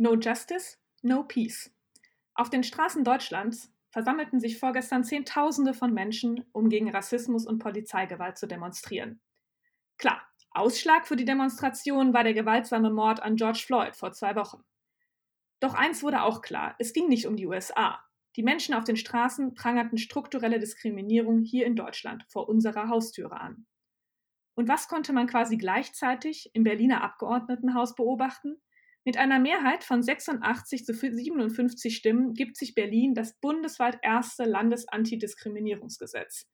No Justice, No Peace. Auf den Straßen Deutschlands versammelten sich vorgestern Zehntausende von Menschen, um gegen Rassismus und Polizeigewalt zu demonstrieren. Klar, Ausschlag für die Demonstration war der gewaltsame Mord an George Floyd vor zwei Wochen. Doch eins wurde auch klar, es ging nicht um die USA. Die Menschen auf den Straßen prangerten strukturelle Diskriminierung hier in Deutschland vor unserer Haustüre an. Und was konnte man quasi gleichzeitig im Berliner Abgeordnetenhaus beobachten? Mit einer Mehrheit von 86 zu 57 Stimmen gibt sich Berlin das bundesweit erste Landesantidiskriminierungsgesetz.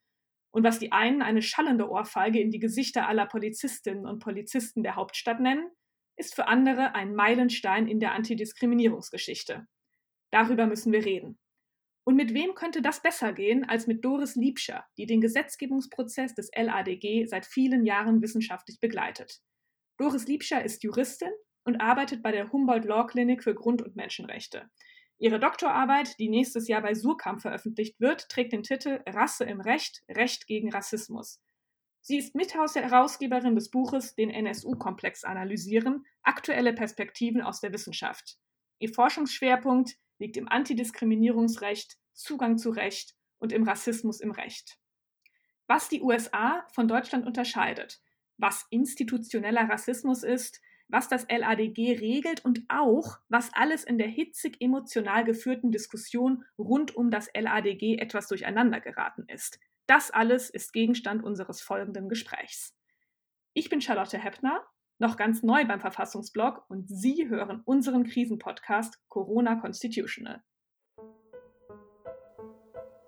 Und was die einen eine schallende Ohrfeige in die Gesichter aller Polizistinnen und Polizisten der Hauptstadt nennen, ist für andere ein Meilenstein in der Antidiskriminierungsgeschichte. Darüber müssen wir reden. Und mit wem könnte das besser gehen als mit Doris Liebscher, die den Gesetzgebungsprozess des LADG seit vielen Jahren wissenschaftlich begleitet. Doris Liebscher ist Juristin und arbeitet bei der Humboldt Law Clinic für Grund- und Menschenrechte. Ihre Doktorarbeit, die nächstes Jahr bei Surkamp veröffentlicht wird, trägt den Titel Rasse im Recht, Recht gegen Rassismus. Sie ist Mitherausgeberin des Buches Den NSU-Komplex analysieren, aktuelle Perspektiven aus der Wissenschaft. Ihr Forschungsschwerpunkt liegt im Antidiskriminierungsrecht, Zugang zu Recht und im Rassismus im Recht. Was die USA von Deutschland unterscheidet, was institutioneller Rassismus ist, was das LADG regelt und auch, was alles in der hitzig emotional geführten Diskussion rund um das LADG etwas durcheinander geraten ist. Das alles ist Gegenstand unseres folgenden Gesprächs. Ich bin Charlotte Heppner, noch ganz neu beim Verfassungsblog und Sie hören unseren Krisenpodcast Corona Constitutional.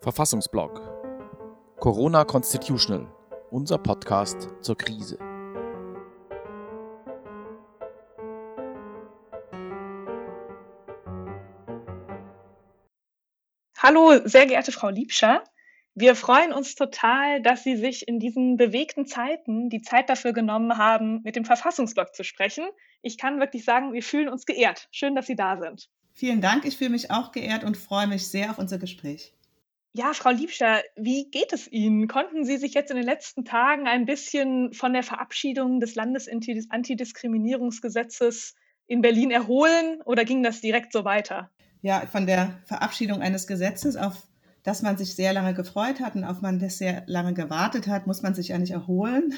Verfassungsblog Corona Constitutional, unser Podcast zur Krise. Hallo, sehr geehrte Frau Liebscher. Wir freuen uns total, dass Sie sich in diesen bewegten Zeiten die Zeit dafür genommen haben, mit dem Verfassungsblog zu sprechen. Ich kann wirklich sagen, wir fühlen uns geehrt. Schön, dass Sie da sind. Vielen Dank. Ich fühle mich auch geehrt und freue mich sehr auf unser Gespräch. Ja, Frau Liebscher, wie geht es Ihnen? Konnten Sie sich jetzt in den letzten Tagen ein bisschen von der Verabschiedung des Landesantidiskriminierungsgesetzes in Berlin erholen oder ging das direkt so weiter? Ja, von der Verabschiedung eines Gesetzes, auf das man sich sehr lange gefreut hat und auf man das sehr lange gewartet hat, muss man sich ja nicht erholen.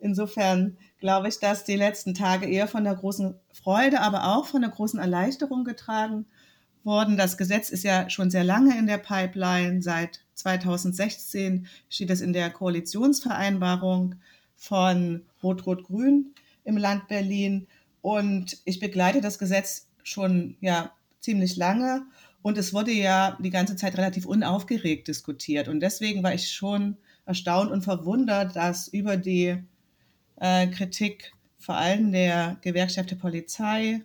Insofern glaube ich, dass die letzten Tage eher von der großen Freude, aber auch von der großen Erleichterung getragen wurden. Das Gesetz ist ja schon sehr lange in der Pipeline. Seit 2016 steht es in der Koalitionsvereinbarung von Rot-Rot-Grün im Land Berlin. Und ich begleite das Gesetz schon ja ziemlich lange und es wurde ja die ganze Zeit relativ unaufgeregt diskutiert. Und deswegen war ich schon erstaunt und verwundert, dass über die äh, Kritik vor allem der Gewerkschaft der Polizei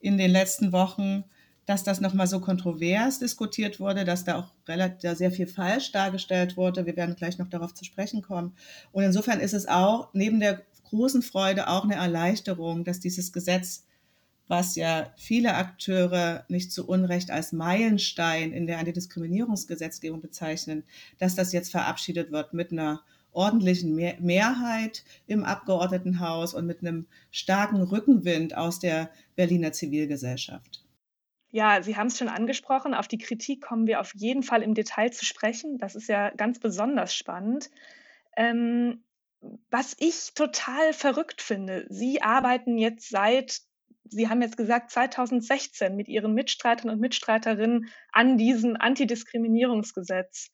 in den letzten Wochen, dass das nochmal so kontrovers diskutiert wurde, dass da auch relativ sehr viel falsch dargestellt wurde. Wir werden gleich noch darauf zu sprechen kommen. Und insofern ist es auch neben der großen Freude auch eine Erleichterung, dass dieses Gesetz was ja viele Akteure nicht zu Unrecht als Meilenstein in der Antidiskriminierungsgesetzgebung bezeichnen, dass das jetzt verabschiedet wird mit einer ordentlichen Mehrheit im Abgeordnetenhaus und mit einem starken Rückenwind aus der Berliner Zivilgesellschaft. Ja, Sie haben es schon angesprochen. Auf die Kritik kommen wir auf jeden Fall im Detail zu sprechen. Das ist ja ganz besonders spannend. Ähm, was ich total verrückt finde, Sie arbeiten jetzt seit Sie haben jetzt gesagt, 2016 mit Ihren Mitstreitern und Mitstreiterinnen an diesem Antidiskriminierungsgesetz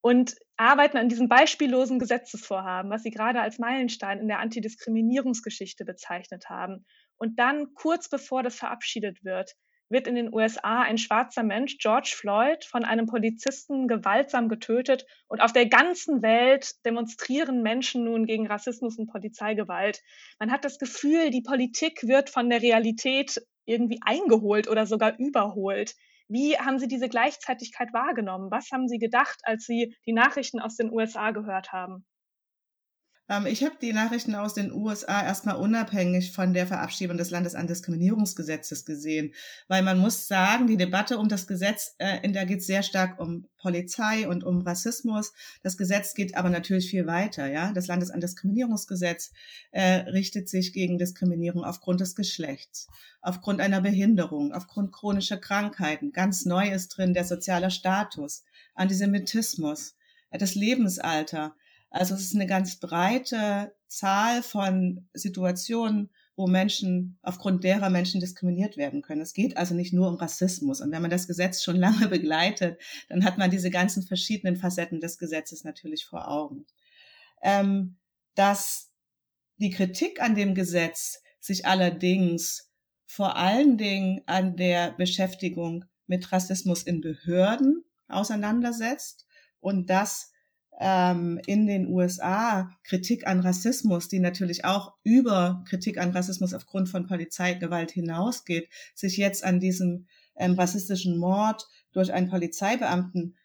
und arbeiten an diesem beispiellosen Gesetzesvorhaben, was Sie gerade als Meilenstein in der Antidiskriminierungsgeschichte bezeichnet haben. Und dann, kurz bevor das verabschiedet wird, wird in den USA ein schwarzer Mensch, George Floyd, von einem Polizisten gewaltsam getötet. Und auf der ganzen Welt demonstrieren Menschen nun gegen Rassismus und Polizeigewalt. Man hat das Gefühl, die Politik wird von der Realität irgendwie eingeholt oder sogar überholt. Wie haben Sie diese Gleichzeitigkeit wahrgenommen? Was haben Sie gedacht, als Sie die Nachrichten aus den USA gehört haben? Ähm, ich habe die Nachrichten aus den USA erstmal unabhängig von der Verabschiedung des Landesantidiskriminierungsgesetzes gesehen, weil man muss sagen, die Debatte um das Gesetz, äh, in der geht sehr stark um Polizei und um Rassismus. Das Gesetz geht aber natürlich viel weiter. Ja, das Landesantidiskriminierungsgesetz äh, richtet sich gegen Diskriminierung aufgrund des Geschlechts, aufgrund einer Behinderung, aufgrund chronischer Krankheiten. Ganz neu ist drin der soziale Status, Antisemitismus, das Lebensalter. Also es ist eine ganz breite Zahl von Situationen, wo Menschen, aufgrund derer Menschen diskriminiert werden können. Es geht also nicht nur um Rassismus. Und wenn man das Gesetz schon lange begleitet, dann hat man diese ganzen verschiedenen Facetten des Gesetzes natürlich vor Augen. Ähm, dass die Kritik an dem Gesetz sich allerdings vor allen Dingen an der Beschäftigung mit Rassismus in Behörden auseinandersetzt und dass ähm, in den USA Kritik an Rassismus, die natürlich auch über Kritik an Rassismus aufgrund von Polizeigewalt hinausgeht, sich jetzt an diesem ähm, rassistischen Mord durch einen Polizeibeamten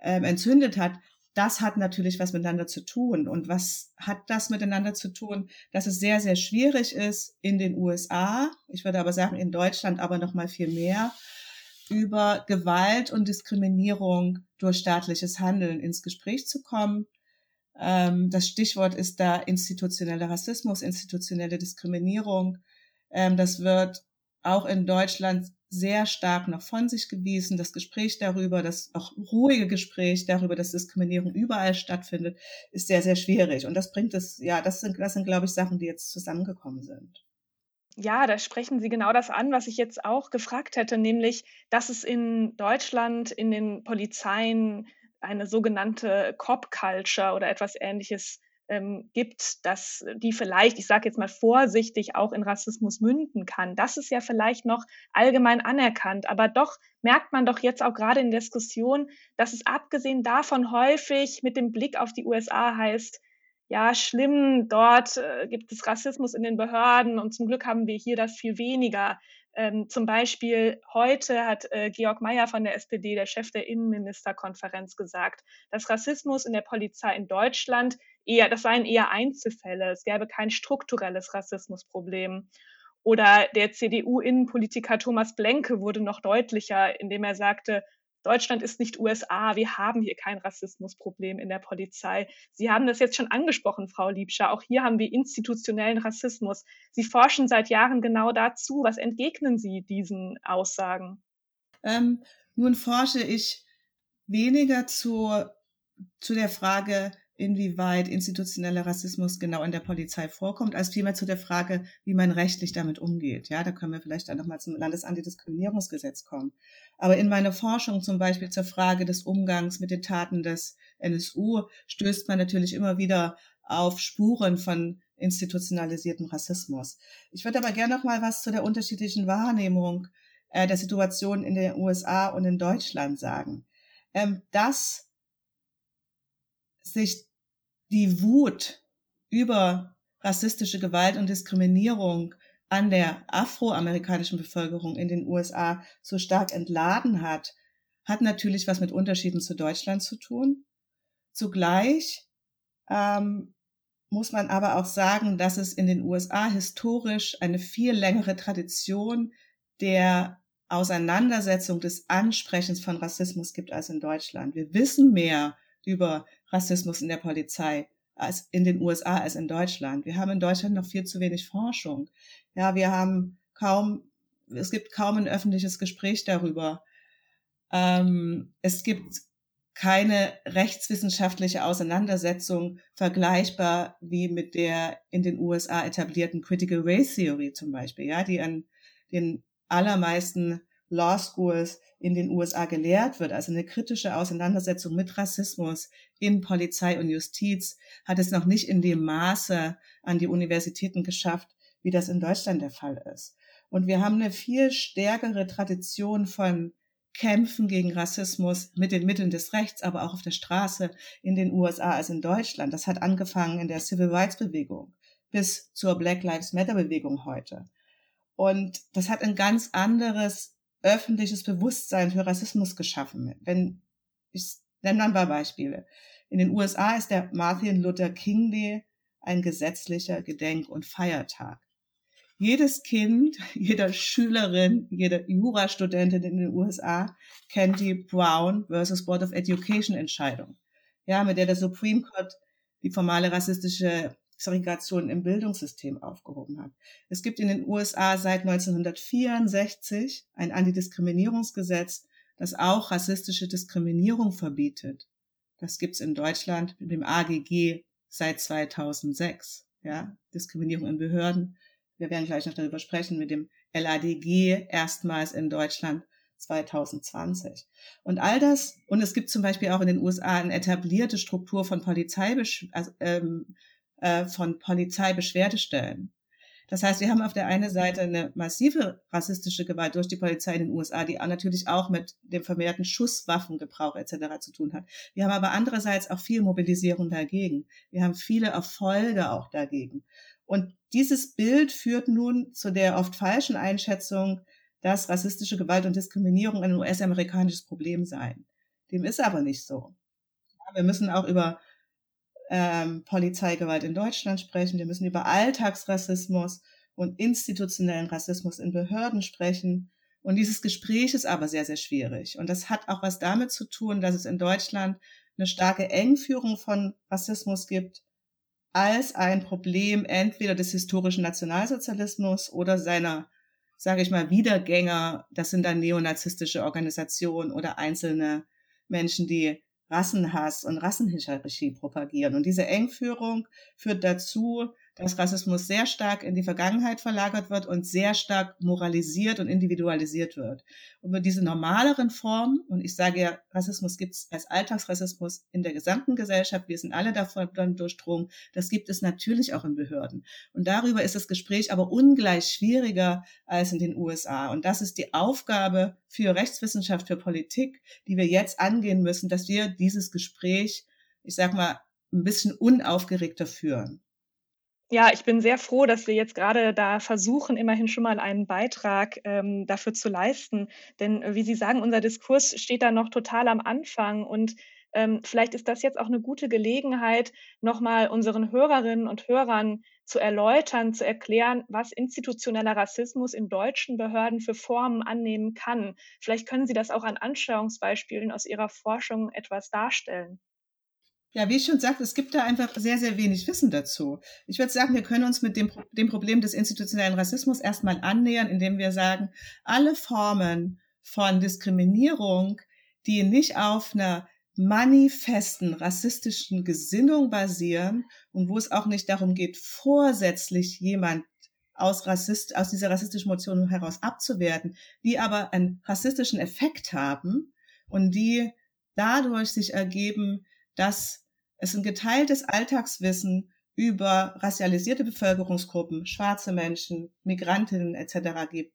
ähm, entzündet hat, das hat natürlich was miteinander zu tun. Und was hat das miteinander zu tun? Dass es sehr, sehr schwierig ist in den USA, ich würde aber sagen in Deutschland aber noch mal viel mehr, über Gewalt und Diskriminierung durch staatliches Handeln ins Gespräch zu kommen. Ähm, das Stichwort ist da institutioneller Rassismus, institutionelle Diskriminierung. Ähm, das wird auch in Deutschland sehr stark noch von sich gewiesen. Das Gespräch darüber, das auch ruhige Gespräch darüber, dass Diskriminierung überall stattfindet, ist sehr, sehr schwierig. Und das bringt es, ja, das sind, das sind, glaube ich, Sachen, die jetzt zusammengekommen sind. Ja, da sprechen Sie genau das an, was ich jetzt auch gefragt hätte, nämlich, dass es in Deutschland in den Polizeien eine sogenannte Cop-Culture oder etwas Ähnliches ähm, gibt, dass die vielleicht, ich sage jetzt mal vorsichtig, auch in Rassismus münden kann. Das ist ja vielleicht noch allgemein anerkannt, aber doch merkt man doch jetzt auch gerade in Diskussion, dass es abgesehen davon häufig mit dem Blick auf die USA heißt, ja, schlimm, dort äh, gibt es Rassismus in den Behörden und zum Glück haben wir hier das viel weniger. Ähm, zum Beispiel heute hat äh, Georg Mayer von der SPD, der Chef der Innenministerkonferenz, gesagt, dass Rassismus in der Polizei in Deutschland eher, das seien eher Einzelfälle. Es gäbe kein strukturelles Rassismusproblem. Oder der CDU-Innenpolitiker Thomas Blenke wurde noch deutlicher, indem er sagte, Deutschland ist nicht USA. Wir haben hier kein Rassismusproblem in der Polizei. Sie haben das jetzt schon angesprochen, Frau Liebscher. Auch hier haben wir institutionellen Rassismus. Sie forschen seit Jahren genau dazu. Was entgegnen Sie diesen Aussagen? Ähm, nun forsche ich weniger zu, zu der Frage, inwieweit institutioneller Rassismus genau in der Polizei vorkommt, als vielmehr zu der Frage, wie man rechtlich damit umgeht. Ja, da können wir vielleicht dann nochmal zum Landesantidiskriminierungsgesetz kommen. Aber in meiner Forschung zum Beispiel zur Frage des Umgangs mit den Taten des NSU stößt man natürlich immer wieder auf Spuren von institutionalisiertem Rassismus. Ich würde aber gerne noch mal was zu der unterschiedlichen Wahrnehmung äh, der Situation in den USA und in Deutschland sagen. Ähm, dass sich die Wut über rassistische Gewalt und Diskriminierung an der afroamerikanischen Bevölkerung in den USA so stark entladen hat, hat natürlich was mit Unterschieden zu Deutschland zu tun. Zugleich ähm, muss man aber auch sagen, dass es in den USA historisch eine viel längere Tradition der Auseinandersetzung des Ansprechens von Rassismus gibt als in Deutschland. Wir wissen mehr über Rassismus in der Polizei als in den USA als in Deutschland. Wir haben in Deutschland noch viel zu wenig Forschung. Ja, wir haben kaum, es gibt kaum ein öffentliches Gespräch darüber. Ähm, es gibt keine rechtswissenschaftliche Auseinandersetzung vergleichbar wie mit der in den USA etablierten Critical Race Theory zum Beispiel, ja, die an den allermeisten Law Schools in den USA gelehrt wird, also eine kritische Auseinandersetzung mit Rassismus in Polizei und Justiz, hat es noch nicht in dem Maße an die Universitäten geschafft, wie das in Deutschland der Fall ist. Und wir haben eine viel stärkere Tradition von Kämpfen gegen Rassismus mit den Mitteln des Rechts, aber auch auf der Straße in den USA als in Deutschland. Das hat angefangen in der Civil Rights Bewegung bis zur Black Lives Matter Bewegung heute. Und das hat ein ganz anderes öffentliches Bewusstsein für Rassismus geschaffen. Wenn ich nenne ein paar Beispiele. In den USA ist der Martin Luther King Day ein gesetzlicher Gedenk- und Feiertag. Jedes Kind, jeder Schülerin, jede Jurastudentin in den USA kennt die Brown versus Board of Education Entscheidung, ja, mit der der Supreme Court die formale rassistische Segregation im Bildungssystem aufgehoben hat. Es gibt in den USA seit 1964 ein Antidiskriminierungsgesetz, das auch rassistische Diskriminierung verbietet. Das gibt's in Deutschland mit dem AGG seit 2006. Ja, Diskriminierung in Behörden. Wir werden gleich noch darüber sprechen mit dem LADG erstmals in Deutschland 2020. Und all das, und es gibt zum Beispiel auch in den USA eine etablierte Struktur von Polizeibesch also, ähm, äh, von Polizeibeschwerdestellen. Das heißt, wir haben auf der einen Seite eine massive rassistische Gewalt durch die Polizei in den USA, die natürlich auch mit dem vermehrten Schusswaffengebrauch etc. zu tun hat. Wir haben aber andererseits auch viel Mobilisierung dagegen. Wir haben viele Erfolge auch dagegen. Und dieses Bild führt nun zu der oft falschen Einschätzung, dass rassistische Gewalt und Diskriminierung ein US-amerikanisches Problem seien. Dem ist aber nicht so. Wir müssen auch über ähm, Polizeigewalt in Deutschland sprechen. Wir müssen über Alltagsrassismus und institutionellen Rassismus in Behörden sprechen. Und dieses Gespräch ist aber sehr, sehr schwierig. Und das hat auch was damit zu tun, dass es in Deutschland eine starke Engführung von Rassismus gibt als ein Problem entweder des historischen Nationalsozialismus oder seiner, sage ich mal, Wiedergänger. Das sind dann neonazistische Organisationen oder einzelne Menschen, die Rassenhass und Rassenhierarchie propagieren. Und diese Engführung führt dazu, dass Rassismus sehr stark in die Vergangenheit verlagert wird und sehr stark moralisiert und individualisiert wird. Und mit diesen normaleren Formen, und ich sage ja, Rassismus gibt es als Alltagsrassismus in der gesamten Gesellschaft, wir sind alle davon durchdrungen, das gibt es natürlich auch in Behörden. Und darüber ist das Gespräch aber ungleich schwieriger als in den USA. Und das ist die Aufgabe für Rechtswissenschaft, für Politik, die wir jetzt angehen müssen, dass wir dieses Gespräch, ich sag mal, ein bisschen unaufgeregter führen. Ja, ich bin sehr froh, dass wir jetzt gerade da versuchen, immerhin schon mal einen Beitrag ähm, dafür zu leisten. Denn äh, wie Sie sagen, unser Diskurs steht da noch total am Anfang und ähm, vielleicht ist das jetzt auch eine gute Gelegenheit, nochmal unseren Hörerinnen und Hörern zu erläutern, zu erklären, was institutioneller Rassismus in deutschen Behörden für Formen annehmen kann. Vielleicht können Sie das auch an Anschauungsbeispielen aus Ihrer Forschung etwas darstellen. Ja, wie ich schon sagte, es gibt da einfach sehr, sehr wenig Wissen dazu. Ich würde sagen, wir können uns mit dem, dem Problem des institutionellen Rassismus erstmal annähern, indem wir sagen, alle Formen von Diskriminierung, die nicht auf einer manifesten rassistischen Gesinnung basieren und wo es auch nicht darum geht, vorsätzlich jemand aus, Rassist, aus dieser rassistischen Motion heraus abzuwerten, die aber einen rassistischen Effekt haben und die dadurch sich ergeben, dass es ein geteiltes Alltagswissen über racialisierte Bevölkerungsgruppen, schwarze Menschen, Migrantinnen etc. gibt.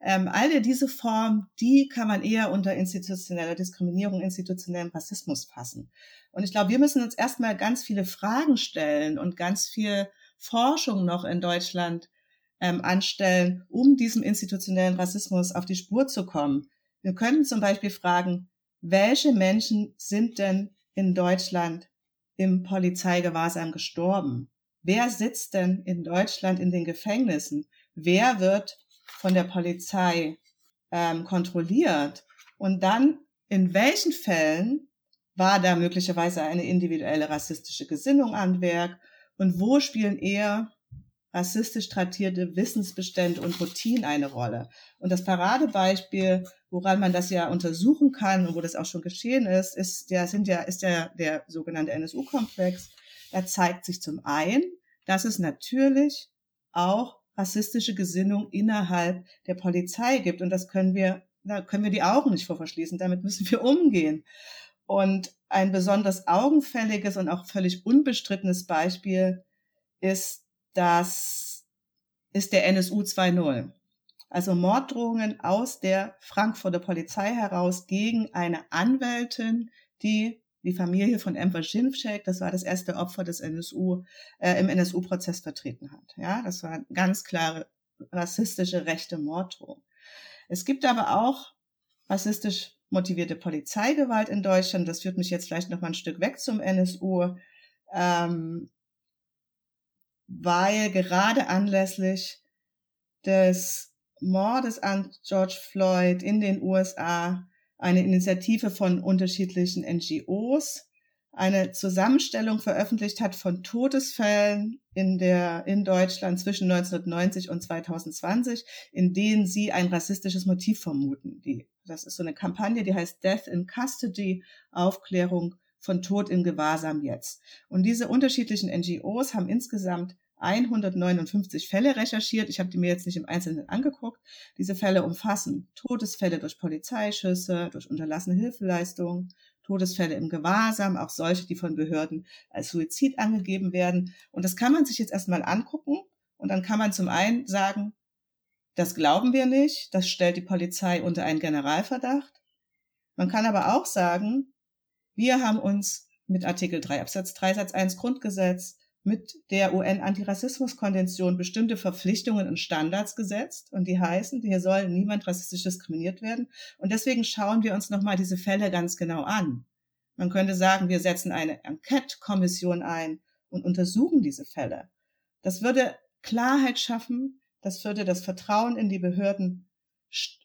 Ähm, alle diese Formen, die kann man eher unter institutioneller Diskriminierung, institutionellem Rassismus fassen. Und ich glaube, wir müssen uns erstmal ganz viele Fragen stellen und ganz viel Forschung noch in Deutschland ähm, anstellen, um diesem institutionellen Rassismus auf die Spur zu kommen. Wir können zum Beispiel fragen, welche Menschen sind denn in Deutschland im Polizeigewahrsam gestorben? Wer sitzt denn in Deutschland in den Gefängnissen? Wer wird von der Polizei ähm, kontrolliert? Und dann, in welchen Fällen war da möglicherweise eine individuelle rassistische Gesinnung an Werk? Und wo spielen eher rassistisch traktierte Wissensbestände und Routinen eine Rolle? Und das Paradebeispiel woran man das ja untersuchen kann und wo das auch schon geschehen ist, ist der, sind ja, ist der, der sogenannte NSU-Komplex. Er zeigt sich zum einen, dass es natürlich auch rassistische Gesinnung innerhalb der Polizei gibt. Und das können wir, da können wir die Augen nicht vor verschließen. Damit müssen wir umgehen. Und ein besonders augenfälliges und auch völlig unbestrittenes Beispiel ist das, ist der NSU 2.0 also Morddrohungen aus der Frankfurter Polizei heraus gegen eine Anwältin, die die Familie von Emma Schimpfschek, das war das erste Opfer des NSU, äh, im NSU-Prozess vertreten hat. Ja, das war ganz klare rassistische rechte Morddrohung. Es gibt aber auch rassistisch motivierte Polizeigewalt in Deutschland. Das führt mich jetzt vielleicht noch mal ein Stück weg zum NSU. Ähm, weil gerade anlässlich des Mordes an George Floyd in den USA eine Initiative von unterschiedlichen NGOs eine Zusammenstellung veröffentlicht hat von Todesfällen in der, in Deutschland zwischen 1990 und 2020, in denen sie ein rassistisches Motiv vermuten. Die, das ist so eine Kampagne, die heißt Death in Custody, Aufklärung von Tod in Gewahrsam jetzt. Und diese unterschiedlichen NGOs haben insgesamt 159 Fälle recherchiert. Ich habe die mir jetzt nicht im Einzelnen angeguckt. Diese Fälle umfassen Todesfälle durch Polizeischüsse, durch unterlassene Hilfeleistungen, Todesfälle im Gewahrsam, auch solche, die von Behörden als Suizid angegeben werden. Und das kann man sich jetzt erstmal angucken. Und dann kann man zum einen sagen, das glauben wir nicht, das stellt die Polizei unter einen Generalverdacht. Man kann aber auch sagen, wir haben uns mit Artikel 3 Absatz 3 Satz 1 Grundgesetz mit der UN-Antirassismus-Konvention bestimmte Verpflichtungen und Standards gesetzt und die heißen, hier soll niemand rassistisch diskriminiert werden. Und deswegen schauen wir uns nochmal diese Fälle ganz genau an. Man könnte sagen, wir setzen eine Enquete-Kommission ein und untersuchen diese Fälle. Das würde Klarheit schaffen, das würde das Vertrauen in die Behörden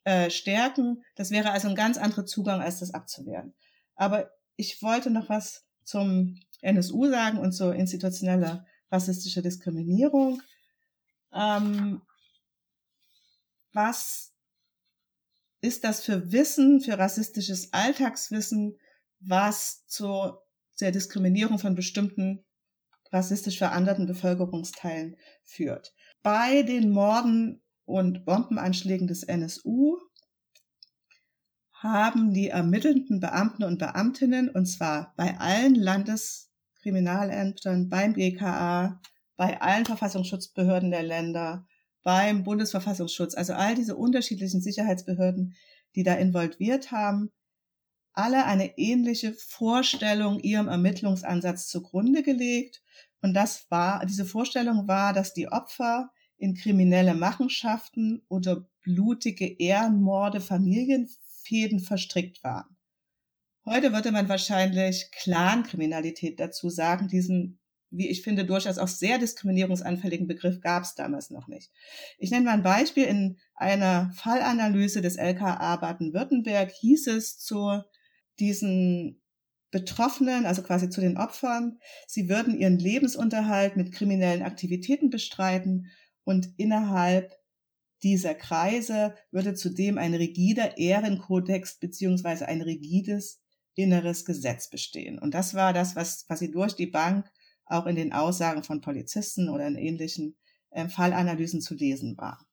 äh, stärken. Das wäre also ein ganz anderer Zugang, als das abzuwehren. Aber ich wollte noch was zum NSU sagen und so institutionelle rassistische Diskriminierung. Ähm, was ist das für Wissen, für rassistisches Alltagswissen, was zur der Diskriminierung von bestimmten rassistisch veranderten Bevölkerungsteilen führt? Bei den Morden und Bombenanschlägen des NSU haben die ermittelnden Beamten und Beamtinnen, und zwar bei allen Landes- Kriminalämtern, beim BKA, bei allen Verfassungsschutzbehörden der Länder, beim Bundesverfassungsschutz, also all diese unterschiedlichen Sicherheitsbehörden, die da involviert haben, alle eine ähnliche Vorstellung ihrem Ermittlungsansatz zugrunde gelegt. Und das war, diese Vorstellung war, dass die Opfer in kriminelle Machenschaften oder blutige Ehrenmorde, Familienfäden verstrickt waren. Heute würde man wahrscheinlich Clankriminalität dazu sagen. Diesen, wie ich finde, durchaus auch sehr diskriminierungsanfälligen Begriff gab es damals noch nicht. Ich nenne mal ein Beispiel. In einer Fallanalyse des LKA Baden-Württemberg hieß es zu diesen Betroffenen, also quasi zu den Opfern, sie würden ihren Lebensunterhalt mit kriminellen Aktivitäten bestreiten und innerhalb dieser Kreise würde zudem ein rigider Ehrenkodex beziehungsweise ein rigides inneres Gesetz bestehen. Und das war das, was quasi durch die Bank auch in den Aussagen von Polizisten oder in ähnlichen äh, Fallanalysen zu lesen war.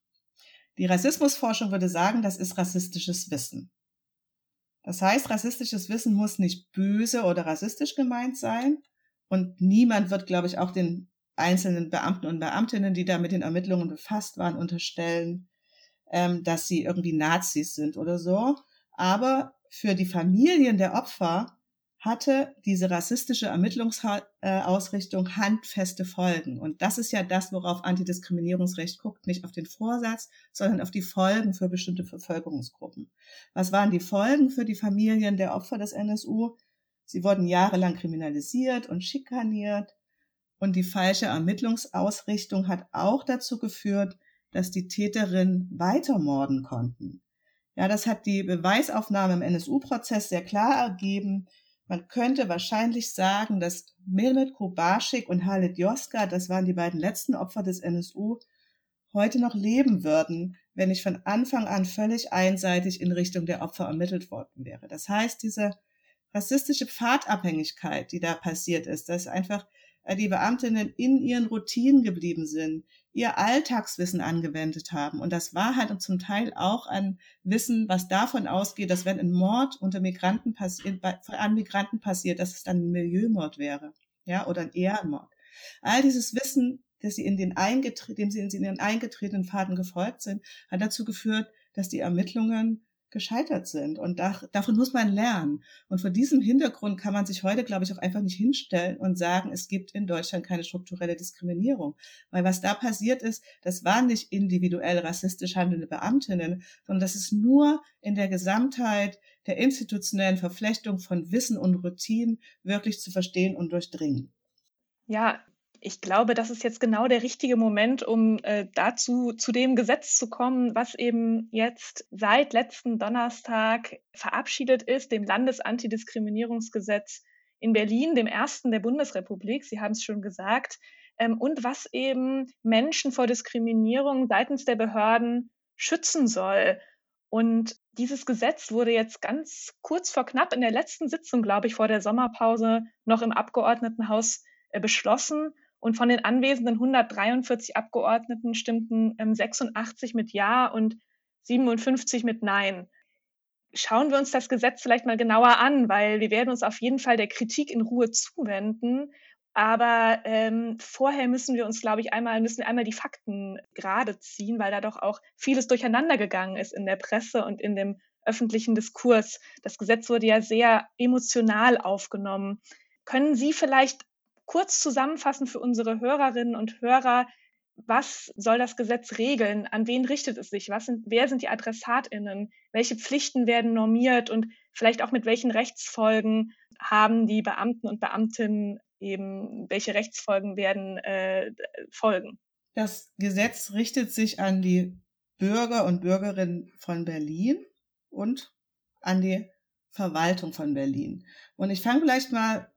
Die Rassismusforschung würde sagen, das ist rassistisches Wissen. Das heißt, rassistisches Wissen muss nicht böse oder rassistisch gemeint sein. Und niemand wird, glaube ich, auch den einzelnen Beamten und Beamtinnen, die da mit den Ermittlungen befasst waren, unterstellen, ähm, dass sie irgendwie Nazis sind oder so. Aber für die Familien der Opfer hatte diese rassistische Ermittlungsausrichtung handfeste Folgen. Und das ist ja das, worauf Antidiskriminierungsrecht guckt, nicht auf den Vorsatz, sondern auf die Folgen für bestimmte Bevölkerungsgruppen. Was waren die Folgen für die Familien der Opfer des NSU? Sie wurden jahrelang kriminalisiert und schikaniert. Und die falsche Ermittlungsausrichtung hat auch dazu geführt, dass die Täterinnen weitermorden konnten. Ja, das hat die Beweisaufnahme im NSU-Prozess sehr klar ergeben. Man könnte wahrscheinlich sagen, dass Mehmet Kubaschik und Halit Joska, das waren die beiden letzten Opfer des NSU, heute noch leben würden, wenn nicht von Anfang an völlig einseitig in Richtung der Opfer ermittelt worden wäre. Das heißt, diese rassistische Pfadabhängigkeit, die da passiert ist, dass einfach die Beamtinnen in ihren Routinen geblieben sind, ihr Alltagswissen angewendet haben. Und das war halt zum Teil auch ein Wissen, was davon ausgeht, dass wenn ein Mord unter Migranten passiert, an Migranten passiert, dass es dann ein Milieumord wäre, ja, oder ein Ehrenmord. All dieses Wissen, dass sie in den dem sie in den eingetretenen Faden gefolgt sind, hat dazu geführt, dass die Ermittlungen gescheitert sind. Und da, davon muss man lernen. Und vor diesem Hintergrund kann man sich heute, glaube ich, auch einfach nicht hinstellen und sagen, es gibt in Deutschland keine strukturelle Diskriminierung. Weil was da passiert ist, das waren nicht individuell rassistisch handelnde Beamtinnen, sondern das ist nur in der Gesamtheit der institutionellen Verflechtung von Wissen und Routinen wirklich zu verstehen und durchdringen. Ja, Ich glaube, das ist jetzt genau der richtige Moment, um äh, dazu zu dem Gesetz zu kommen, was eben jetzt seit letzten Donnerstag verabschiedet ist, dem Landesantidiskriminierungsgesetz in Berlin, dem ersten der Bundesrepublik. Sie haben es schon gesagt. Ähm, und was eben Menschen vor Diskriminierung seitens der Behörden schützen soll. Und dieses Gesetz wurde jetzt ganz kurz vor knapp in der letzten Sitzung, glaube ich, vor der Sommerpause noch im Abgeordnetenhaus äh, beschlossen. Und von den anwesenden 143 Abgeordneten stimmten ähm, 86 mit Ja und 57 mit Nein. Schauen wir uns das Gesetz vielleicht mal genauer an, weil wir werden uns auf jeden Fall der Kritik in Ruhe zuwenden. Aber ähm, vorher müssen wir uns, glaube ich, einmal, müssen einmal die Fakten gerade ziehen, weil da doch auch vieles durcheinander gegangen ist in der Presse und in dem öffentlichen Diskurs. Das Gesetz wurde ja sehr emotional aufgenommen. Können Sie vielleicht kurz zusammenfassen für unsere Hörerinnen und Hörer, was soll das Gesetz regeln? An wen richtet es sich? Sind, wer sind die AdressatInnen? Welche Pflichten werden normiert und vielleicht auch mit welchen Rechtsfolgen haben die Beamten und Beamtinnen eben, welche Rechtsfolgen werden äh, folgen? Das Gesetz richtet sich an die Bürger und Bürgerinnen von Berlin und an die Verwaltung von Berlin. Und ich fange vielleicht mal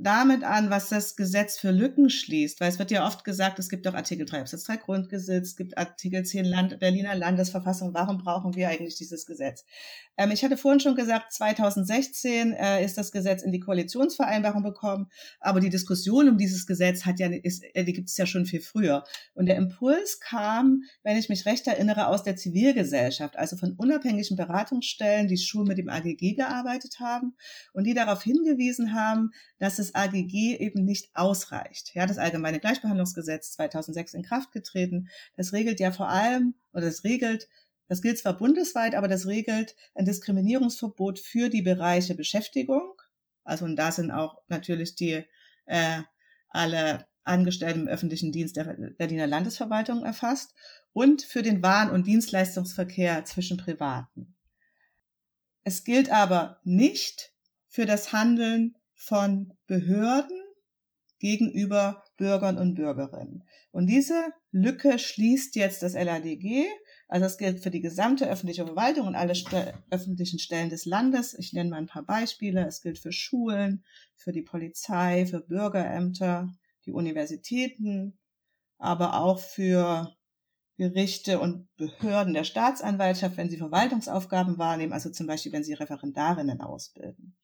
damit an, was das Gesetz für Lücken schließt, weil es wird ja oft gesagt, es gibt doch Artikel 3 Absatz 3 Grundgesetz, es gibt Artikel 10 Land, Berliner Landesverfassung, warum brauchen wir eigentlich dieses Gesetz? Ähm, ich hatte vorhin schon gesagt, 2016 äh, ist das Gesetz in die Koalitionsvereinbarung bekommen, aber die Diskussion um dieses Gesetz hat ja, ist, äh, die gibt es ja schon viel früher. Und der Impuls kam, wenn ich mich recht erinnere, aus der Zivilgesellschaft, also von unabhängigen Beratungsstellen, die schon mit dem AGG gearbeitet haben und die darauf hingewiesen haben, dass es das AGG eben nicht ausreicht. Ja, das Allgemeine Gleichbehandlungsgesetz 2006 in Kraft getreten. Das regelt ja vor allem, oder das regelt, das gilt zwar bundesweit, aber das regelt ein Diskriminierungsverbot für die Bereiche Beschäftigung. Also und da sind auch natürlich die äh, alle Angestellten im öffentlichen Dienst der Berliner Landesverwaltung erfasst und für den Waren- und Dienstleistungsverkehr zwischen Privaten. Es gilt aber nicht für das Handeln von Behörden gegenüber Bürgern und Bürgerinnen. Und diese Lücke schließt jetzt das LADG. Also das gilt für die gesamte öffentliche Verwaltung und alle St öffentlichen Stellen des Landes. Ich nenne mal ein paar Beispiele. Es gilt für Schulen, für die Polizei, für Bürgerämter, die Universitäten, aber auch für Gerichte und Behörden der Staatsanwaltschaft, wenn sie Verwaltungsaufgaben wahrnehmen, also zum Beispiel, wenn sie Referendarinnen ausbilden.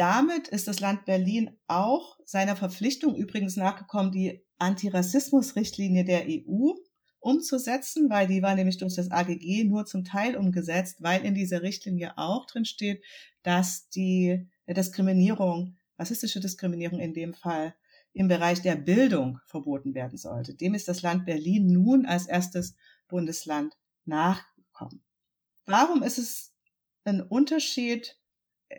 Damit ist das Land Berlin auch seiner Verpflichtung übrigens nachgekommen, die Antirassismusrichtlinie der EU umzusetzen, weil die war nämlich durch das AGG nur zum Teil umgesetzt, weil in dieser Richtlinie auch drin steht, dass die Diskriminierung, rassistische Diskriminierung in dem Fall, im Bereich der Bildung verboten werden sollte. Dem ist das Land Berlin nun als erstes Bundesland nachgekommen. Warum ist es ein Unterschied,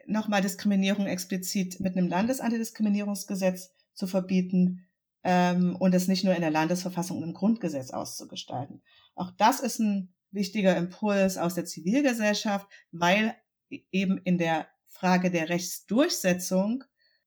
nochmal Diskriminierung explizit mit einem Landesantidiskriminierungsgesetz zu verbieten ähm, und es nicht nur in der Landesverfassung und im Grundgesetz auszugestalten. Auch das ist ein wichtiger Impuls aus der Zivilgesellschaft, weil eben in der Frage der Rechtsdurchsetzung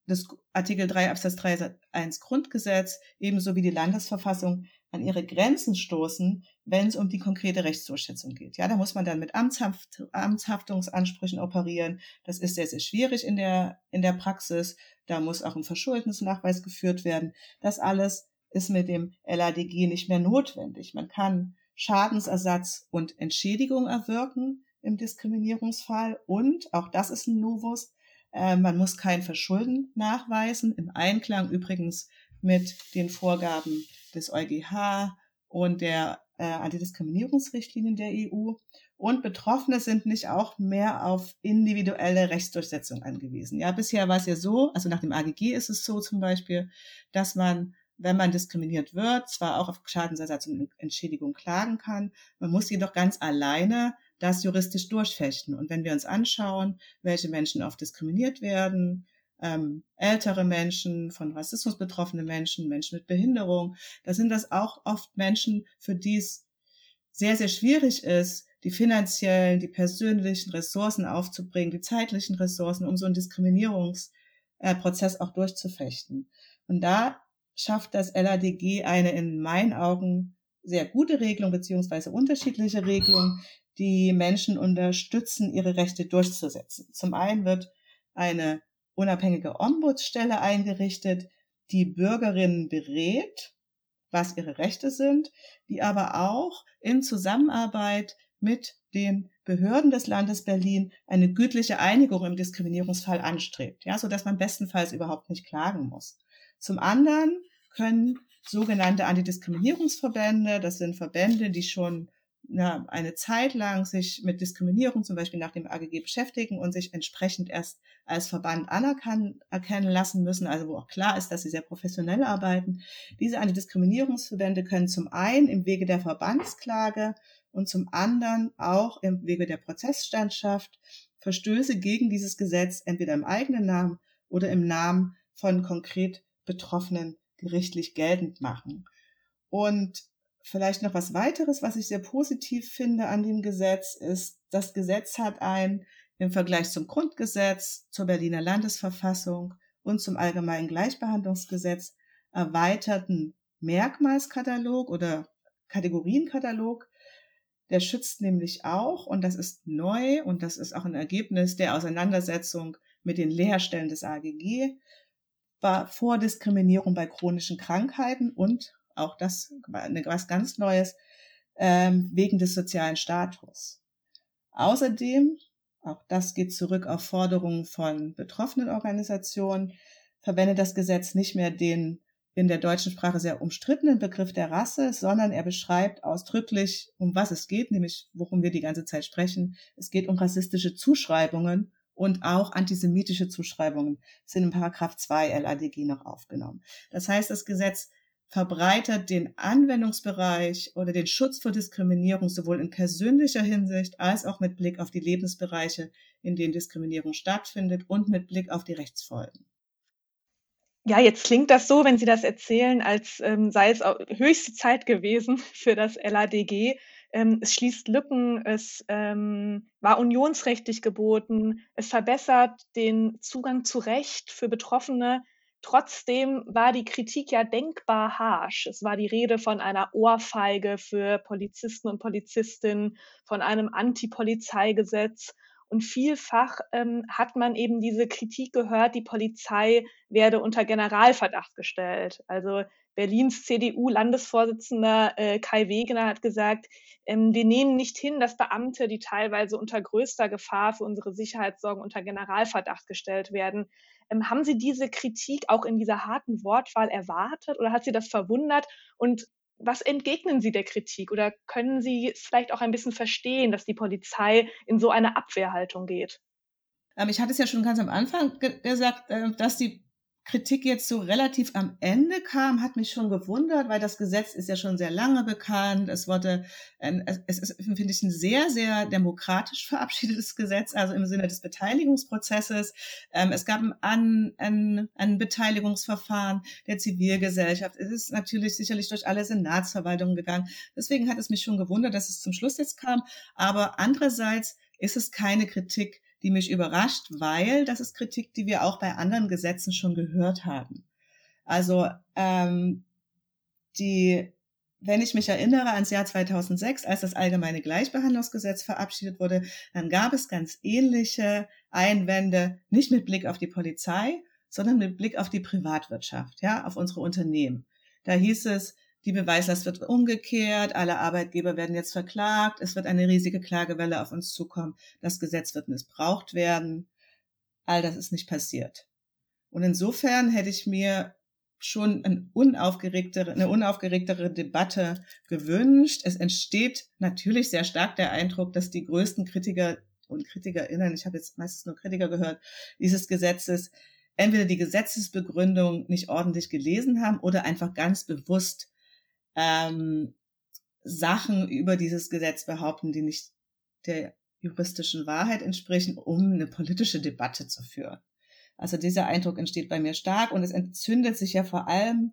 des Artikel 3 Absatz 3 1 Grundgesetz ebenso wie die Landesverfassung an ihre Grenzen stoßen, wenn es um die konkrete Rechtsdurchsetzung geht. Ja, da muss man dann mit Amtshaft, Amtshaftungsansprüchen operieren. Das ist sehr, sehr schwierig in der, in der Praxis. Da muss auch ein Verschuldensnachweis geführt werden. Das alles ist mit dem LADG nicht mehr notwendig. Man kann Schadensersatz und Entschädigung erwirken im Diskriminierungsfall und, auch das ist ein Novus, äh, man muss kein Verschulden nachweisen, im Einklang übrigens mit den Vorgaben des EuGH und der äh, Antidiskriminierungsrichtlinien der EU. Und Betroffene sind nicht auch mehr auf individuelle Rechtsdurchsetzung angewiesen. Ja, bisher war es ja so, also nach dem AGG ist es so zum Beispiel, dass man, wenn man diskriminiert wird, zwar auch auf Schadensersatz und Entschädigung klagen kann, man muss jedoch ganz alleine das juristisch durchfechten. Und wenn wir uns anschauen, welche Menschen oft diskriminiert werden, ähm, ältere Menschen, von Rassismus betroffene Menschen, Menschen mit Behinderung. Da sind das auch oft Menschen, für die es sehr, sehr schwierig ist, die finanziellen, die persönlichen Ressourcen aufzubringen, die zeitlichen Ressourcen, um so einen Diskriminierungsprozess auch durchzufechten. Und da schafft das LADG eine in meinen Augen sehr gute Regelung beziehungsweise unterschiedliche Regelungen, die Menschen unterstützen, ihre Rechte durchzusetzen. Zum einen wird eine unabhängige Ombudsstelle eingerichtet, die Bürgerinnen berät, was ihre Rechte sind, die aber auch in Zusammenarbeit mit den Behörden des Landes Berlin eine gütliche Einigung im Diskriminierungsfall anstrebt, ja, so dass man bestenfalls überhaupt nicht klagen muss. Zum anderen können sogenannte Antidiskriminierungsverbände, das sind Verbände, die schon na, eine Zeit lang sich mit Diskriminierung zum Beispiel nach dem AGG beschäftigen und sich entsprechend erst als Verband anerkennen lassen müssen, also wo auch klar ist, dass sie sehr professionell arbeiten. Diese Antidiskriminierungsverbände können zum einen im Wege der Verbandsklage und zum anderen auch im Wege der Prozessstandschaft Verstöße gegen dieses Gesetz entweder im eigenen Namen oder im Namen von konkret Betroffenen gerichtlich geltend machen. Und vielleicht noch was weiteres, was ich sehr positiv finde an dem Gesetz, ist, das Gesetz hat ein im Vergleich zum Grundgesetz, zur Berliner Landesverfassung und zum Allgemeinen Gleichbehandlungsgesetz erweiterten Merkmalskatalog oder Kategorienkatalog. Der schützt nämlich auch, und das ist neu und das ist auch ein Ergebnis der Auseinandersetzung mit den Lehrstellen des AGG, war Vordiskriminierung bei chronischen Krankheiten und auch das was ganz Neues ähm, wegen des sozialen Status. Außerdem, auch das geht zurück auf Forderungen von betroffenen Organisationen, verwendet das Gesetz nicht mehr den in der deutschen Sprache sehr umstrittenen Begriff der Rasse, sondern er beschreibt ausdrücklich, um was es geht, nämlich worum wir die ganze Zeit sprechen. Es geht um rassistische Zuschreibungen und auch antisemitische Zuschreibungen sind in Paragraph 2 LADG noch aufgenommen. Das heißt, das Gesetz verbreitert den Anwendungsbereich oder den Schutz vor Diskriminierung sowohl in persönlicher Hinsicht als auch mit Blick auf die Lebensbereiche, in denen Diskriminierung stattfindet und mit Blick auf die Rechtsfolgen. Ja, jetzt klingt das so, wenn Sie das erzählen, als ähm, sei es höchste Zeit gewesen für das LADG. Ähm, es schließt Lücken, es ähm, war unionsrechtlich geboten, es verbessert den Zugang zu Recht für Betroffene. Trotzdem war die Kritik ja denkbar harsch. Es war die Rede von einer Ohrfeige für Polizisten und Polizistinnen, von einem Anti-Polizeigesetz. Und vielfach ähm, hat man eben diese Kritik gehört, die Polizei werde unter Generalverdacht gestellt. Also Berlins CDU-Landesvorsitzender äh, Kai Wegener hat gesagt, ähm, wir nehmen nicht hin, dass Beamte, die teilweise unter größter Gefahr für unsere Sicherheit sorgen, unter Generalverdacht gestellt werden. Ähm, haben Sie diese Kritik auch in dieser harten Wortwahl erwartet oder hat Sie das verwundert? Und was entgegnen Sie der Kritik oder können Sie vielleicht auch ein bisschen verstehen, dass die Polizei in so eine Abwehrhaltung geht? Ähm, ich hatte es ja schon ganz am Anfang gesagt, äh, dass die Kritik jetzt so relativ am Ende kam, hat mich schon gewundert, weil das Gesetz ist ja schon sehr lange bekannt. Es wurde, es ist, finde ich, ein sehr, sehr demokratisch verabschiedetes Gesetz, also im Sinne des Beteiligungsprozesses. Ähm, es gab ein, ein, ein Beteiligungsverfahren der Zivilgesellschaft. Es ist natürlich sicherlich durch alle Senatsverwaltungen gegangen. Deswegen hat es mich schon gewundert, dass es zum Schluss jetzt kam. Aber andererseits ist es keine Kritik die mich überrascht, weil das ist Kritik, die wir auch bei anderen Gesetzen schon gehört haben. Also ähm, die, wenn ich mich erinnere ans Jahr 2006, als das allgemeine Gleichbehandlungsgesetz verabschiedet wurde, dann gab es ganz ähnliche Einwände, nicht mit Blick auf die Polizei, sondern mit Blick auf die Privatwirtschaft, ja, auf unsere Unternehmen. Da hieß es, die Beweislast wird umgekehrt, alle Arbeitgeber werden jetzt verklagt, es wird eine riesige Klagewelle auf uns zukommen, das Gesetz wird missbraucht werden. All das ist nicht passiert. Und insofern hätte ich mir schon eine unaufgeregtere, eine unaufgeregtere Debatte gewünscht. Es entsteht natürlich sehr stark der Eindruck, dass die größten Kritiker und KritikerInnen, ich habe jetzt meistens nur Kritiker gehört, dieses Gesetzes entweder die Gesetzesbegründung nicht ordentlich gelesen haben oder einfach ganz bewusst ähm, Sachen über dieses Gesetz behaupten, die nicht der juristischen Wahrheit entsprechen, um eine politische Debatte zu führen. Also dieser Eindruck entsteht bei mir stark und es entzündet sich ja vor allem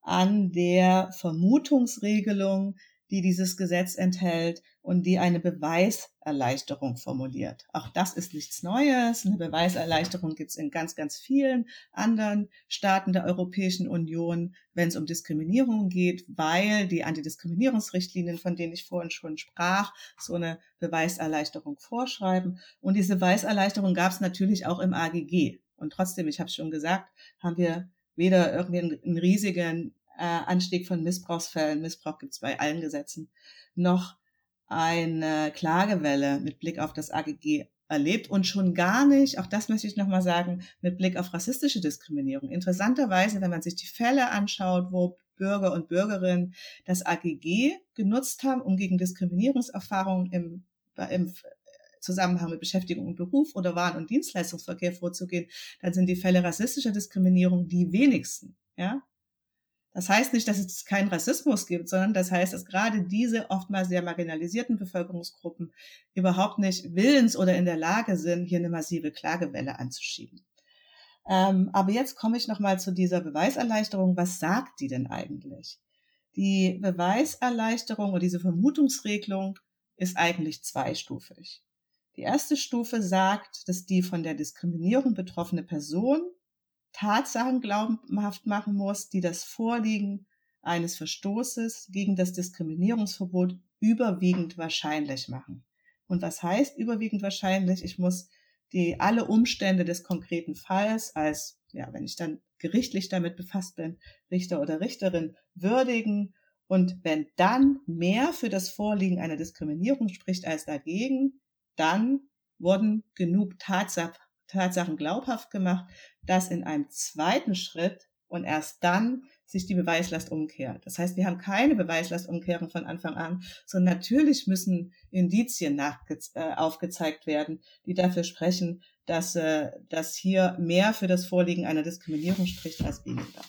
an der Vermutungsregelung, die dieses Gesetz enthält und die eine Beweiserleichterung formuliert. Auch das ist nichts Neues. Eine Beweiserleichterung gibt es in ganz, ganz vielen anderen Staaten der Europäischen Union, wenn es um Diskriminierung geht, weil die Antidiskriminierungsrichtlinien, von denen ich vorhin schon sprach, so eine Beweiserleichterung vorschreiben. Und diese Beweiserleichterung gab es natürlich auch im AGG. Und trotzdem, ich habe schon gesagt, haben wir weder irgendwie einen, riesigen äh, Anstieg von Missbrauchsfällen, Missbrauch gibt es bei allen Gesetzen, noch eine Klagewelle mit Blick auf das AGG erlebt und schon gar nicht, auch das möchte ich nochmal sagen, mit Blick auf rassistische Diskriminierung. Interessanterweise, wenn man sich die Fälle anschaut, wo Bürger und Bürgerinnen das AGG genutzt haben, um gegen Diskriminierungserfahrungen im, im Zusammenhang mit Beschäftigung und Beruf oder Waren- und Dienstleistungsverkehr vorzugehen, dann sind die Fälle rassistischer Diskriminierung die wenigsten. Ja? Das heißt nicht, dass es keinen Rassismus gibt, sondern das heißt, dass gerade diese oftmals sehr marginalisierten Bevölkerungsgruppen überhaupt nicht willens oder in der Lage sind, hier eine massive Klagewelle anzuschieben. Ähm, aber jetzt komme ich nochmal zu dieser Beweiserleichterung. Was sagt die denn eigentlich? Die Beweiserleichterung oder diese Vermutungsregelung ist eigentlich zweistufig. Die erste Stufe sagt, dass die von der Diskriminierung betroffene Person Tatsachen glaubhaft machen muss, die das Vorliegen eines Verstoßes gegen das Diskriminierungsverbot überwiegend wahrscheinlich machen. Und was heißt überwiegend wahrscheinlich? Ich muss die alle Umstände des konkreten Falls als, ja, wenn ich dann gerichtlich damit befasst bin, Richter oder Richterin würdigen. Und wenn dann mehr für das Vorliegen einer Diskriminierung spricht als dagegen, dann wurden genug Tatsachen Tatsachen glaubhaft gemacht, dass in einem zweiten Schritt und erst dann sich die Beweislast umkehrt. Das heißt, wir haben keine Beweislastumkehrung von Anfang an, sondern natürlich müssen Indizien äh, aufgezeigt werden, die dafür sprechen, dass, äh, dass hier mehr für das Vorliegen einer Diskriminierung spricht als weniger.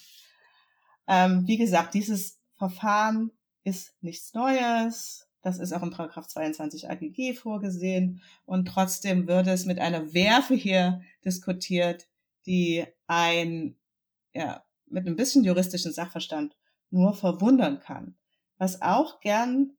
Ähm, wie gesagt, dieses Verfahren ist nichts Neues. Das ist auch in Paragraph 22 AGG vorgesehen. Und trotzdem wird es mit einer Werfe hier diskutiert, die ein, ja, mit ein bisschen juristischen Sachverstand nur verwundern kann. Was auch gern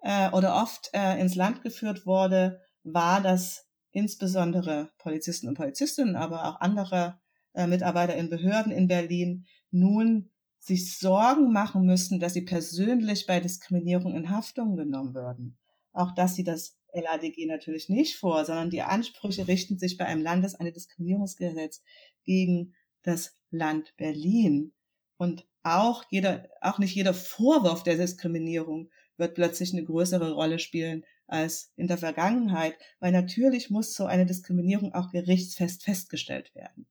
äh, oder oft äh, ins Land geführt wurde, war, dass insbesondere Polizisten und Polizistinnen, aber auch andere äh, Mitarbeiter in Behörden in Berlin nun sich Sorgen machen müssen, dass sie persönlich bei Diskriminierung in Haftung genommen würden. Auch das sieht das LADG natürlich nicht vor, sondern die Ansprüche richten sich bei einem Landesantidiskriminierungsgesetz gegen das Land Berlin. Und auch jeder, auch nicht jeder Vorwurf der Diskriminierung wird plötzlich eine größere Rolle spielen als in der Vergangenheit, weil natürlich muss so eine Diskriminierung auch gerichtsfest festgestellt werden.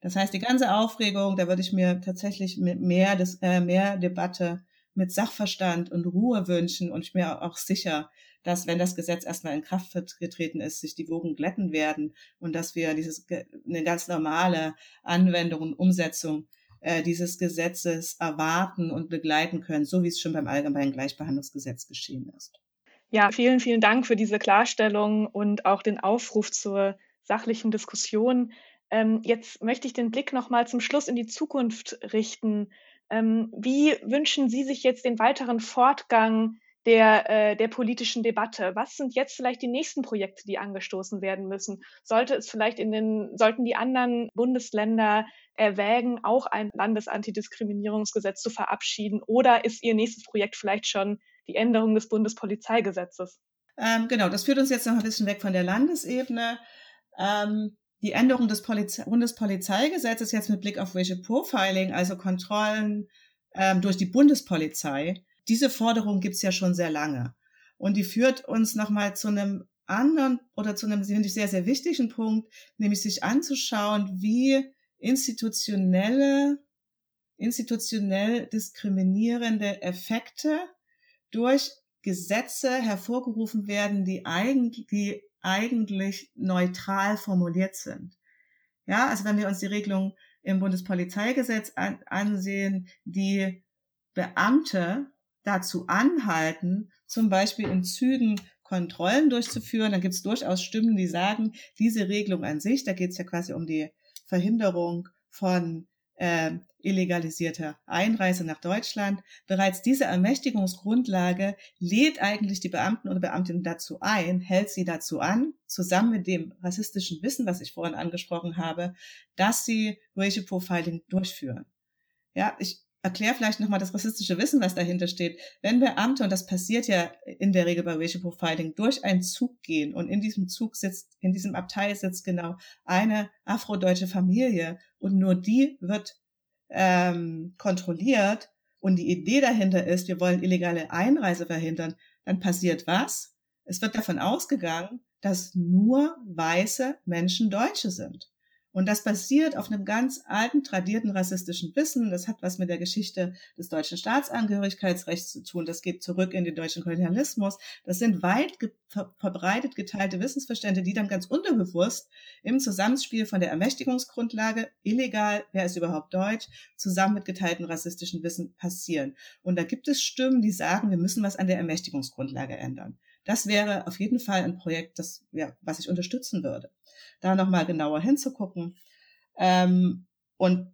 Das heißt, die ganze Aufregung, da würde ich mir tatsächlich mit mehr, des, äh, mehr Debatte mit Sachverstand und Ruhe wünschen und ich mir auch sicher, dass wenn das Gesetz erstmal in Kraft getreten ist, sich die Wogen glätten werden und dass wir dieses eine ganz normale Anwendung und Umsetzung äh, dieses Gesetzes erwarten und begleiten können, so wie es schon beim allgemeinen Gleichbehandlungsgesetz geschehen ist. Ja, vielen, vielen Dank für diese Klarstellung und auch den Aufruf zur sachlichen Diskussion. Ähm, jetzt möchte ich den Blick noch mal zum Schluss in die Zukunft richten. Ähm, wie wünschen Sie sich jetzt den weiteren Fortgang der, äh, der politischen Debatte? Was sind jetzt vielleicht die nächsten Projekte, die angestoßen werden müssen? Sollte es vielleicht in den, sollten die anderen Bundesländer erwägen, auch ein Landesantidiskriminierungsgesetz zu verabschieden? Oder ist Ihr nächstes Projekt vielleicht schon die Änderung des Bundespolizeigesetzes? Ähm, genau, das führt uns jetzt noch ein bisschen weg von der Landesebene. Ähm, die Änderung des Polize Bundespolizeigesetzes jetzt mit Blick auf Racial Profiling, also Kontrollen ähm, durch die Bundespolizei, diese Forderung gibt's ja schon sehr lange. Und die führt uns nochmal zu einem anderen oder zu einem, finde ich, sehr, sehr wichtigen Punkt, nämlich sich anzuschauen, wie institutionelle, institutionell diskriminierende Effekte durch Gesetze hervorgerufen werden, die eigentlich, die eigentlich neutral formuliert sind. Ja, also wenn wir uns die Regelung im Bundespolizeigesetz an, ansehen, die Beamte dazu anhalten, zum Beispiel in Zügen Kontrollen durchzuführen, dann gibt es durchaus Stimmen, die sagen, diese Regelung an sich, da geht es ja quasi um die Verhinderung von äh, illegalisierter Einreise nach Deutschland. Bereits diese Ermächtigungsgrundlage lädt eigentlich die Beamten oder Beamtinnen dazu ein, hält sie dazu an, zusammen mit dem rassistischen Wissen, was ich vorhin angesprochen habe, dass sie Racial Profiling durchführen. Ja, ich erkläre vielleicht nochmal das rassistische Wissen, was dahinter steht. Wenn Beamte, und das passiert ja in der Regel bei Racial Profiling, durch einen Zug gehen und in diesem Zug sitzt, in diesem Abteil sitzt genau eine afrodeutsche Familie und nur die wird ähm, kontrolliert und die Idee dahinter ist, wir wollen illegale Einreise verhindern, dann passiert was? Es wird davon ausgegangen, dass nur weiße Menschen Deutsche sind. Und das basiert auf einem ganz alten, tradierten rassistischen Wissen. Das hat was mit der Geschichte des deutschen Staatsangehörigkeitsrechts zu tun. Das geht zurück in den deutschen Kolonialismus. Das sind weit verbreitet geteilte Wissensverstände, die dann ganz unterbewusst im Zusammenspiel von der Ermächtigungsgrundlage, illegal, wer ist überhaupt deutsch, zusammen mit geteilten rassistischen Wissen passieren. Und da gibt es Stimmen, die sagen, wir müssen was an der Ermächtigungsgrundlage ändern. Das wäre auf jeden Fall ein Projekt, das, ja, was ich unterstützen würde. Da nochmal genauer hinzugucken. Ähm, und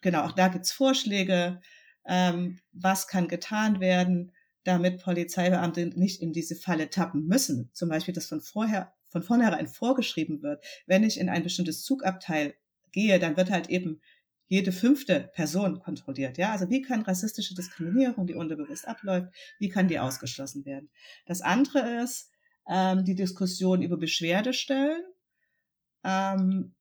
genau, auch da gibt's Vorschläge, ähm, was kann getan werden, damit Polizeibeamte nicht in diese Falle tappen müssen. Zum Beispiel, dass von vorher, von vornherein vorgeschrieben wird, wenn ich in ein bestimmtes Zugabteil gehe, dann wird halt eben jede fünfte Person kontrolliert. Ja, also wie kann rassistische Diskriminierung, die unterbewusst abläuft, wie kann die ausgeschlossen werden? Das andere ist ähm, die Diskussion über Beschwerdestellen. Ähm,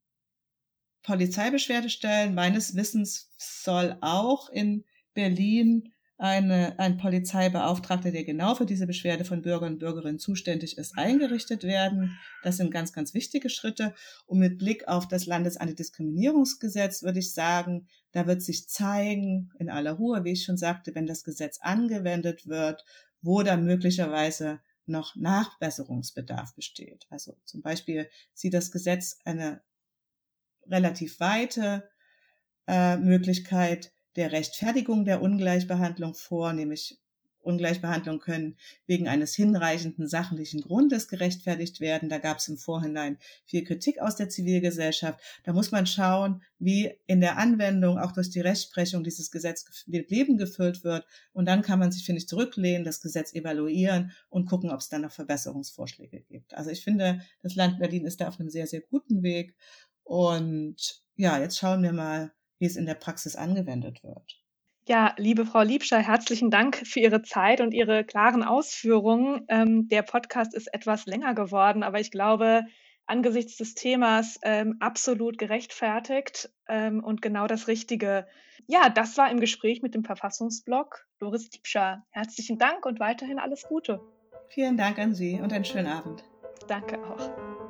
Polizeibeschwerdestellen meines Wissens soll auch in Berlin eine, ein Polizeibeauftragter, der genau für diese Beschwerde von Bürgern und Bürgerinnen zuständig ist, eingerichtet werden. Das sind ganz, ganz wichtige Schritte. Und mit Blick auf das Landesantidiskriminierungsgesetz würde ich sagen, da wird sich zeigen, in aller Ruhe, wie ich schon sagte, wenn das Gesetz angewendet wird, wo da möglicherweise noch Nachbesserungsbedarf besteht. Also zum Beispiel sieht das Gesetz eine relativ weite äh, Möglichkeit, der Rechtfertigung der Ungleichbehandlung vor, nämlich Ungleichbehandlung können wegen eines hinreichenden sachlichen Grundes gerechtfertigt werden. Da gab es im Vorhinein viel Kritik aus der Zivilgesellschaft. Da muss man schauen, wie in der Anwendung auch durch die Rechtsprechung dieses Gesetz mit Leben gefüllt wird. Und dann kann man sich, finde ich, zurücklehnen, das Gesetz evaluieren und gucken, ob es dann noch Verbesserungsvorschläge gibt. Also ich finde, das Land Berlin ist da auf einem sehr, sehr guten Weg. Und ja, jetzt schauen wir mal, wie es in der Praxis angewendet wird. Ja, liebe Frau Liebscher, herzlichen Dank für Ihre Zeit und Ihre klaren Ausführungen. Ähm, der Podcast ist etwas länger geworden, aber ich glaube, angesichts des Themas ähm, absolut gerechtfertigt ähm, und genau das Richtige. Ja, das war im Gespräch mit dem Verfassungsblog Doris Liebscher. Herzlichen Dank und weiterhin alles Gute. Vielen Dank an Sie und einen schönen Abend. Danke auch.